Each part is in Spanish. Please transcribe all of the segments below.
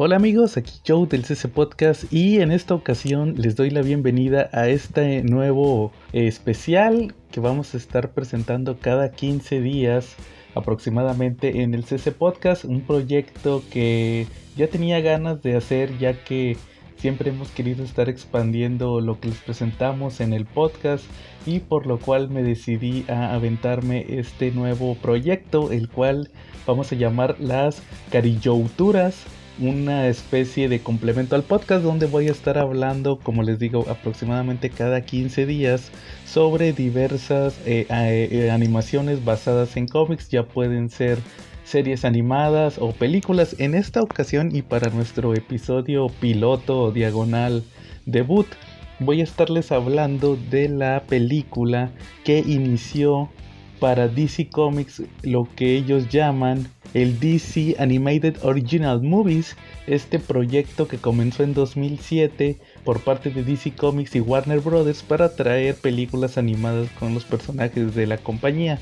Hola amigos, aquí Joe del CC Podcast y en esta ocasión les doy la bienvenida a este nuevo eh, especial que vamos a estar presentando cada 15 días aproximadamente en el CC Podcast, un proyecto que ya tenía ganas de hacer ya que siempre hemos querido estar expandiendo lo que les presentamos en el podcast y por lo cual me decidí a aventarme este nuevo proyecto, el cual vamos a llamar las Carillouturas una especie de complemento al podcast donde voy a estar hablando, como les digo, aproximadamente cada 15 días sobre diversas eh, eh, animaciones basadas en cómics. Ya pueden ser series animadas o películas. En esta ocasión y para nuestro episodio piloto diagonal debut, voy a estarles hablando de la película que inició para DC Comics lo que ellos llaman el DC Animated Original Movies, este proyecto que comenzó en 2007 por parte de DC Comics y Warner Brothers para traer películas animadas con los personajes de la compañía.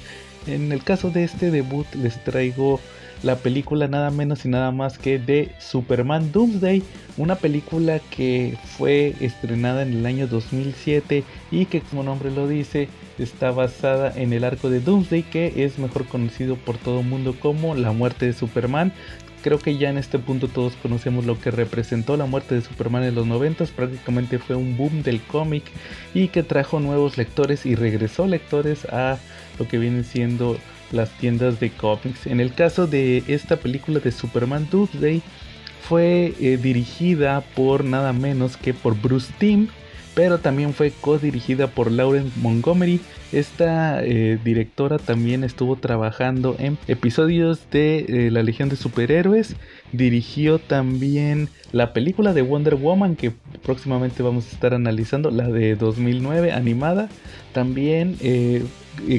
En el caso de este debut les traigo la película nada menos y nada más que de Superman Doomsday, una película que fue estrenada en el año 2007 y que como nombre lo dice está basada en el arco de Doomsday que es mejor conocido por todo el mundo como la muerte de Superman. Creo que ya en este punto todos conocemos lo que representó la muerte de Superman en los 90, prácticamente fue un boom del cómic y que trajo nuevos lectores y regresó lectores a lo que viene siendo las tiendas de cómics. En el caso de esta película de Superman Doomsday fue eh, dirigida por nada menos que por Bruce Timm, pero también fue co-dirigida por Lauren Montgomery. Esta eh, directora también estuvo trabajando en episodios de eh, La Legión de Superhéroes. Dirigió también la película de Wonder Woman que próximamente vamos a estar analizando, la de 2009 animada. También eh,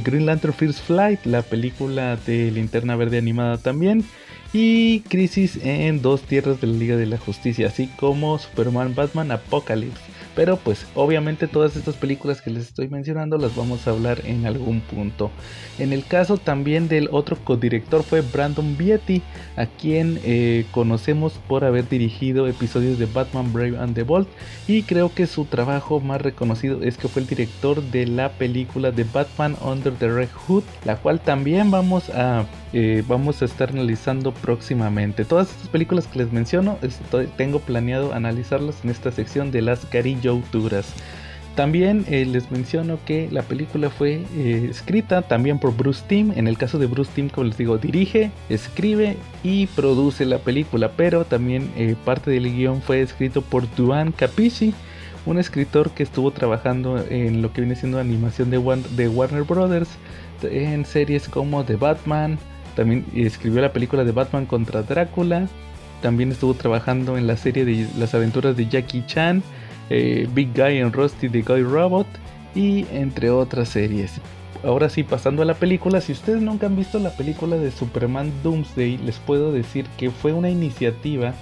Green Lantern First Flight, la película de Linterna Verde animada también. Y Crisis en Dos Tierras de la Liga de la Justicia, así como Superman Batman Apocalypse. Pero pues obviamente todas estas películas que les estoy mencionando las vamos a hablar en algún punto. En el caso también del otro codirector fue Brandon Beatty, a quien eh, conocemos por haber dirigido episodios de Batman Brave and the Bold. Y creo que su trabajo más reconocido es que fue el director de la película de Batman Under the Red Hood, la cual también vamos a eh, vamos a estar analizando próximamente. Todas estas películas que les menciono, tengo planeado analizarlas en esta sección de las carillouturas. También eh, les menciono que la película fue eh, escrita también por Bruce Timm. En el caso de Bruce Timm, como les digo, dirige, escribe y produce la película. Pero también parte del guion fue escrito por Duane Capici, un escritor que estuvo trabajando en lo que viene siendo animación de Warner Brothers en series como The Batman, también escribió la película de Batman contra Drácula. También estuvo trabajando en la serie de las aventuras de Jackie Chan, eh, Big Guy en Rusty the Guy Robot y entre otras series. Ahora sí, pasando a la película, si ustedes nunca han visto la película de Superman Doomsday, les puedo decir que fue una iniciativa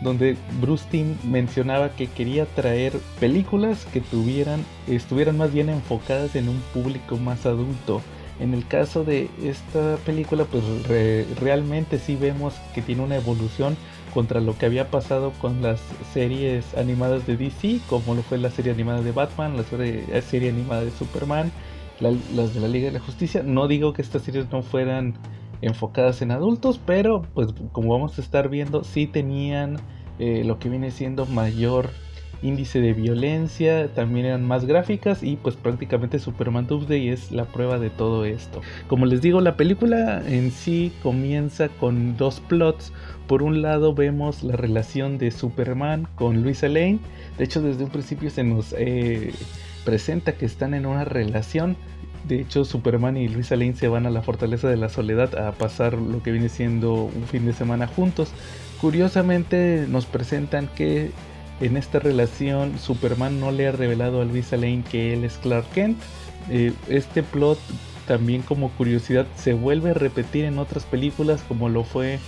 donde Bruce Timm mencionaba que quería traer películas que tuvieran, estuvieran más bien enfocadas en un público más adulto en el caso de esta película, pues realmente sí vemos que tiene una evolución contra lo que había pasado con las series animadas de DC, como lo fue la serie animada de Batman, la serie, animada de Superman, las de la Liga de la Justicia. No digo que estas series no fueran enfocadas en adultos, pero pues como vamos a estar viendo, sí tenían eh, lo que viene siendo mayor índice de violencia, también eran más gráficas y pues prácticamente Superman Doomsday es la prueba de todo esto. Como les digo, la película en sí comienza con dos plots. Por un lado vemos la relación de Superman con Luisa Lane. De hecho, desde un principio se nos eh, presenta que están en una relación. De hecho, Superman y Luisa Lane se van a la Fortaleza de la Soledad a pasar lo que viene siendo un fin de semana juntos. Curiosamente nos presentan que en esta relación Superman no le ha revelado a Luisa Lane que él es Clark Kent. Eh, este plot también como curiosidad se vuelve a repetir en otras películas como lo fue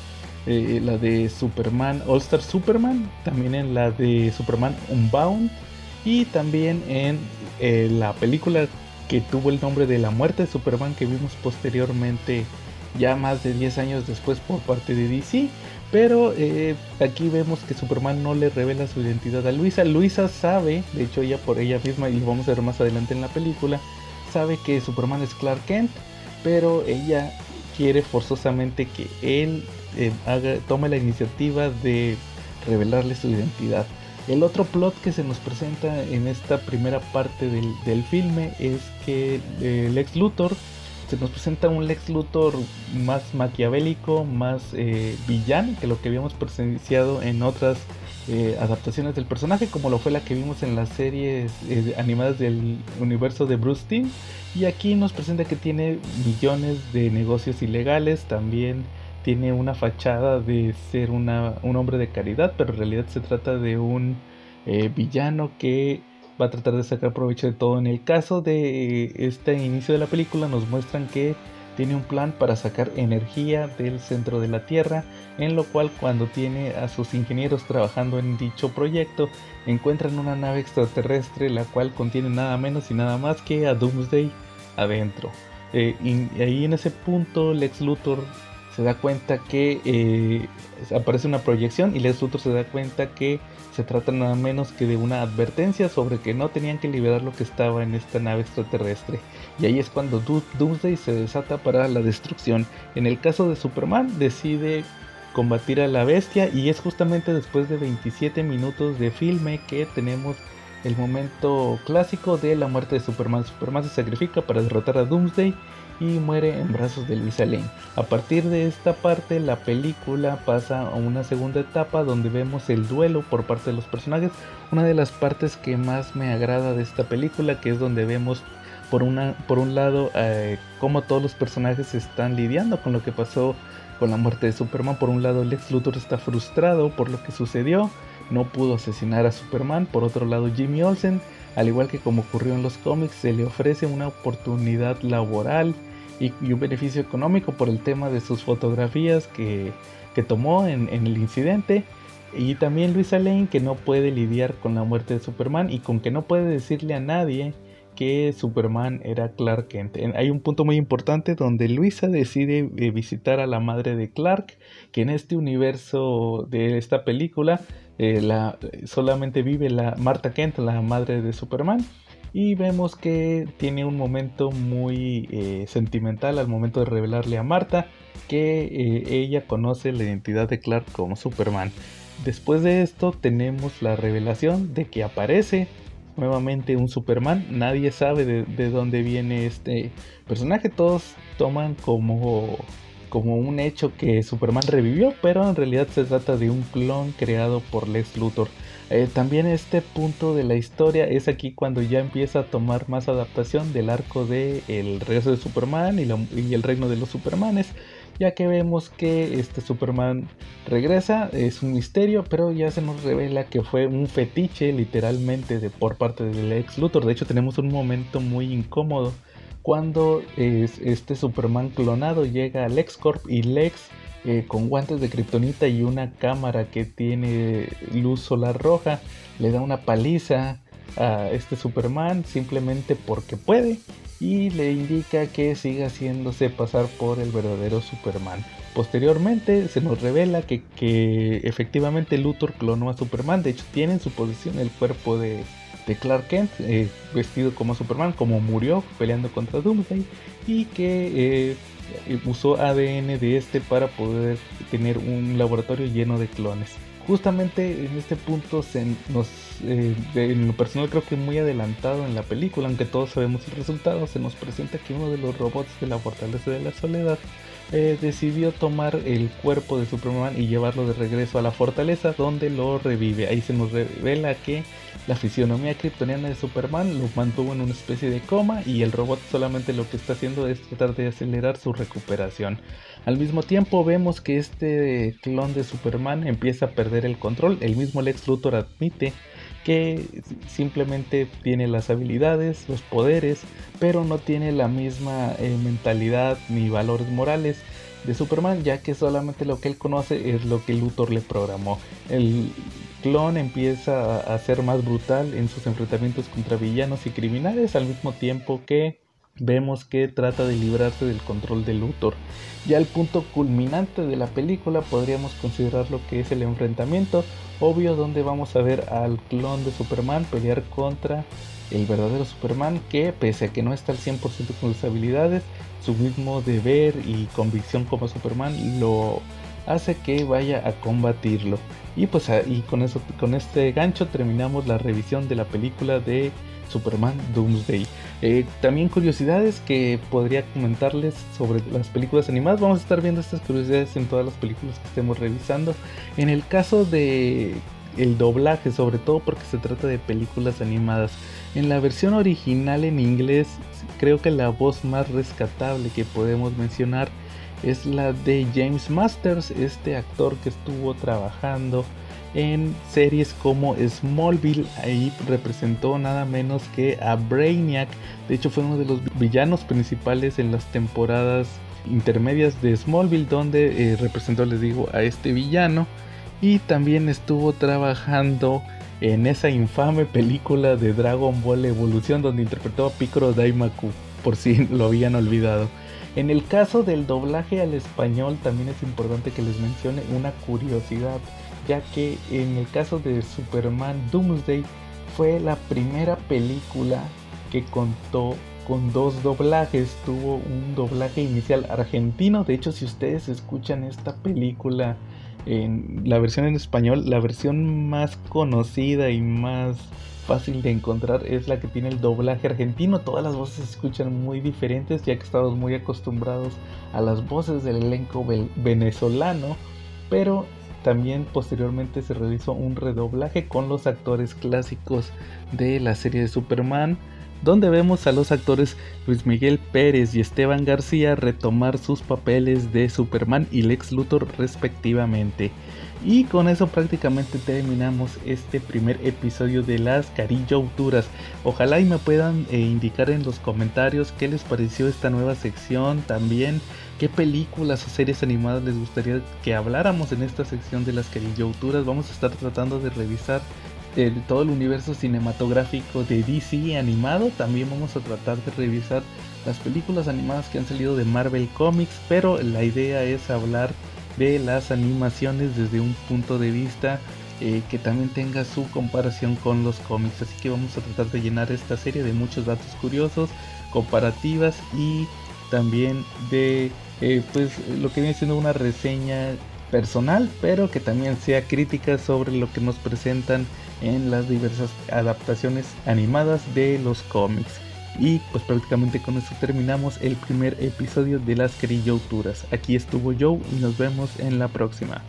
eh, la de Superman, All Star Superman, también en la de Superman Unbound y también en eh, la película que tuvo el nombre de La muerte de Superman que vimos posteriormente ya más de 10 años después por parte de DC. Pero eh, aquí vemos que Superman no le revela su identidad a Luisa. Luisa sabe, de hecho ella por ella misma, y lo vamos a ver más adelante en la película, sabe que Superman es Clark Kent, pero ella quiere forzosamente que él eh, haga, tome la iniciativa de revelarle su identidad. El otro plot que se nos presenta en esta primera parte del, del filme es que el Lex Luthor se nos presenta un Lex Luthor más maquiavélico, más eh, villano que lo que habíamos presenciado en otras eh, adaptaciones del personaje, como lo fue la que vimos en las series eh, animadas del universo de Bruce Timm. Y aquí nos presenta que tiene millones de negocios ilegales, también tiene una fachada de ser un hombre de caridad, pero en realidad se trata de un eh, villano que va a tratar de sacar provecho de todo. En el caso de este inicio de la película nos muestran que tiene un plan para sacar energía del centro de la Tierra, en lo cual cuando tiene a sus ingenieros trabajando en dicho proyecto, encuentran una nave extraterrestre la cual contiene nada menos y nada más que a Doomsday adentro. Eh, y ahí en ese punto Lex Luthor se da cuenta que eh, aparece una proyección y Lex Luthor se da cuenta que se trata nada menos que de una advertencia sobre que no tenían que liberar lo que estaba en esta nave extraterrestre. Y ahí es cuando Doomsday se desata para la destrucción. En el caso de Superman decide combatir a la bestia y es justamente después de 27 minutos de filme que tenemos el momento clásico de la muerte de Superman. Superman se sacrifica para derrotar a Doomsday y muere en brazos de Luisa Lane. A partir de esta parte la película pasa a una segunda etapa donde vemos el duelo por parte de los personajes. Una de las partes que más me agrada de esta película que es donde vemos por, una, por un lado eh, cómo todos los personajes están lidiando con lo que pasó con la muerte de Superman. Por un lado Lex Luthor está frustrado por lo que sucedió, no pudo asesinar a Superman. Por otro lado Jimmy Olsen al igual que como ocurrió en los cómics, se le ofrece una oportunidad laboral y, un beneficio económico por el tema de sus fotografías que, tomó en, el incidente. Y también Luisa Lane que no puede lidiar con la muerte de Superman y con que no puede decirle a nadie que Superman era Clark Kent. Hay un punto muy importante donde Luisa decide eh, visitar a la madre de Clark, que en este universo de esta película eh, la, solamente vive la Marta Kent, la madre de Superman. Y vemos que tiene un momento muy eh, sentimental al momento de revelarle a Marta que ella conoce la identidad de Clark como Superman. Después de esto tenemos la revelación de que aparece nuevamente un Superman. Nadie sabe de, dónde viene este personaje. Todos toman como, como un hecho que Superman revivió, pero en realidad se trata de un clon creado por Lex Luthor. Eh, también este punto de la historia es aquí cuando ya empieza a tomar más adaptación del arco de el regreso de Superman y, el reino de los Supermanes ya que vemos que este Superman regresa, es un misterio, pero ya se nos revela que fue un fetiche literalmente de, por parte del ex Luthor. De hecho tenemos un momento muy incómodo cuando este Superman clonado llega a LexCorp y Lex eh, con guantes de kriptonita y una cámara que tiene luz solar roja le da una paliza a este Superman simplemente porque puede y le indica que siga haciéndose pasar por el verdadero Superman. Posteriormente se nos revela que, efectivamente Luthor clonó a Superman, de hecho tiene en su posición el cuerpo de, Clark Kent, eh, vestido como Superman, como murió peleando contra Doomsday, y que eh, usó ADN de este para poder tener un laboratorio lleno de clones. Justamente en este punto se nos eh, en lo personal creo que muy adelantado en la película aunque todos sabemos el resultado se nos presenta que uno de los robots de la fortaleza de la soledad eh, decidió tomar el cuerpo de Superman y llevarlo de regreso a la fortaleza donde lo revive. Ahí se nos revela que la fisionomía kryptoniana de Superman lo mantuvo en una especie de coma y el robot solamente lo que está haciendo es tratar de acelerar su recuperación. Al mismo tiempo vemos que este clon de Superman empieza a perder el control. El mismo Lex Luthor admite que simplemente tiene las habilidades, los poderes, pero no tiene la misma eh, mentalidad ni valores morales de Superman, ya que solamente lo que él conoce es lo que Luthor le programó. El clon empieza a ser más brutal en sus enfrentamientos contra villanos y criminales, al mismo tiempo que vemos que trata de librarse del control de Luthor. Ya el punto culminante de la película podríamos considerar lo que es el enfrentamiento, obvio donde vamos a ver al clon de Superman pelear contra el verdadero Superman que pese a que no está al 100% con sus habilidades, su mismo deber y convicción como Superman lo hace que vaya a combatirlo. Y pues y con eso con este gancho terminamos la revisión de la película de Superman Doomsday. Eh, también curiosidades que podría comentarles sobre las películas animadas. Vamos a estar viendo estas curiosidades en todas las películas que estemos revisando. En el caso de el doblaje, sobre todo porque se trata de películas animadas. En la versión original en inglés, creo que la voz más rescatable que podemos mencionar es la de James Masters, este actor que estuvo trabajando en series como Smallville, ahí representó nada menos que a Brainiac, de hecho fue uno de los villanos principales en las temporadas intermedias de Smallville donde eh, representó, les digo, a este villano. Y también estuvo trabajando en esa infame película de Dragon Ball Evolución donde interpretó a Piccolo Daimaku, por si lo habían olvidado. En el caso del doblaje al español también es importante que les mencione una curiosidad, ya que en el caso de Superman Doomsday fue la primera película que contó con dos doblajes. Tuvo un doblaje inicial argentino. De hecho, si ustedes escuchan esta película en la versión en español, la versión más conocida y más fácil de encontrar es la que tiene el doblaje argentino. Todas las voces se escuchan muy diferentes ya que estamos muy acostumbrados a las voces del elenco venezolano. Pero también posteriormente se realizó un redoblaje con los actores clásicos de la serie de Superman donde vemos a los actores Luis Miguel Pérez y Esteban García retomar sus papeles de Superman y Lex Luthor respectivamente. Y con eso prácticamente terminamos este primer episodio de las Carillauturas. Ojalá y me puedan eh, indicar en los comentarios qué les pareció esta nueva sección también. ¿Qué películas o series animadas les gustaría que habláramos en esta sección de las Carillauturas? Vamos a estar tratando de revisar todo el universo cinematográfico de DC animado. También vamos a tratar de revisar las películas animadas que han salido de Marvel Comics, pero la idea es hablar de las animaciones desde un punto de vista eh, que también tenga su comparación con los cómics. Así que vamos a tratar de llenar esta serie de muchos datos curiosos, comparativas y también de eh, pues lo que viene siendo una reseña personal, pero que también sea crítica sobre lo que nos presentan en las diversas adaptaciones animadas de los cómics. Y pues prácticamente con eso terminamos el primer episodio de las Carillauturas. Aquí estuvo Joe y nos vemos en la próxima.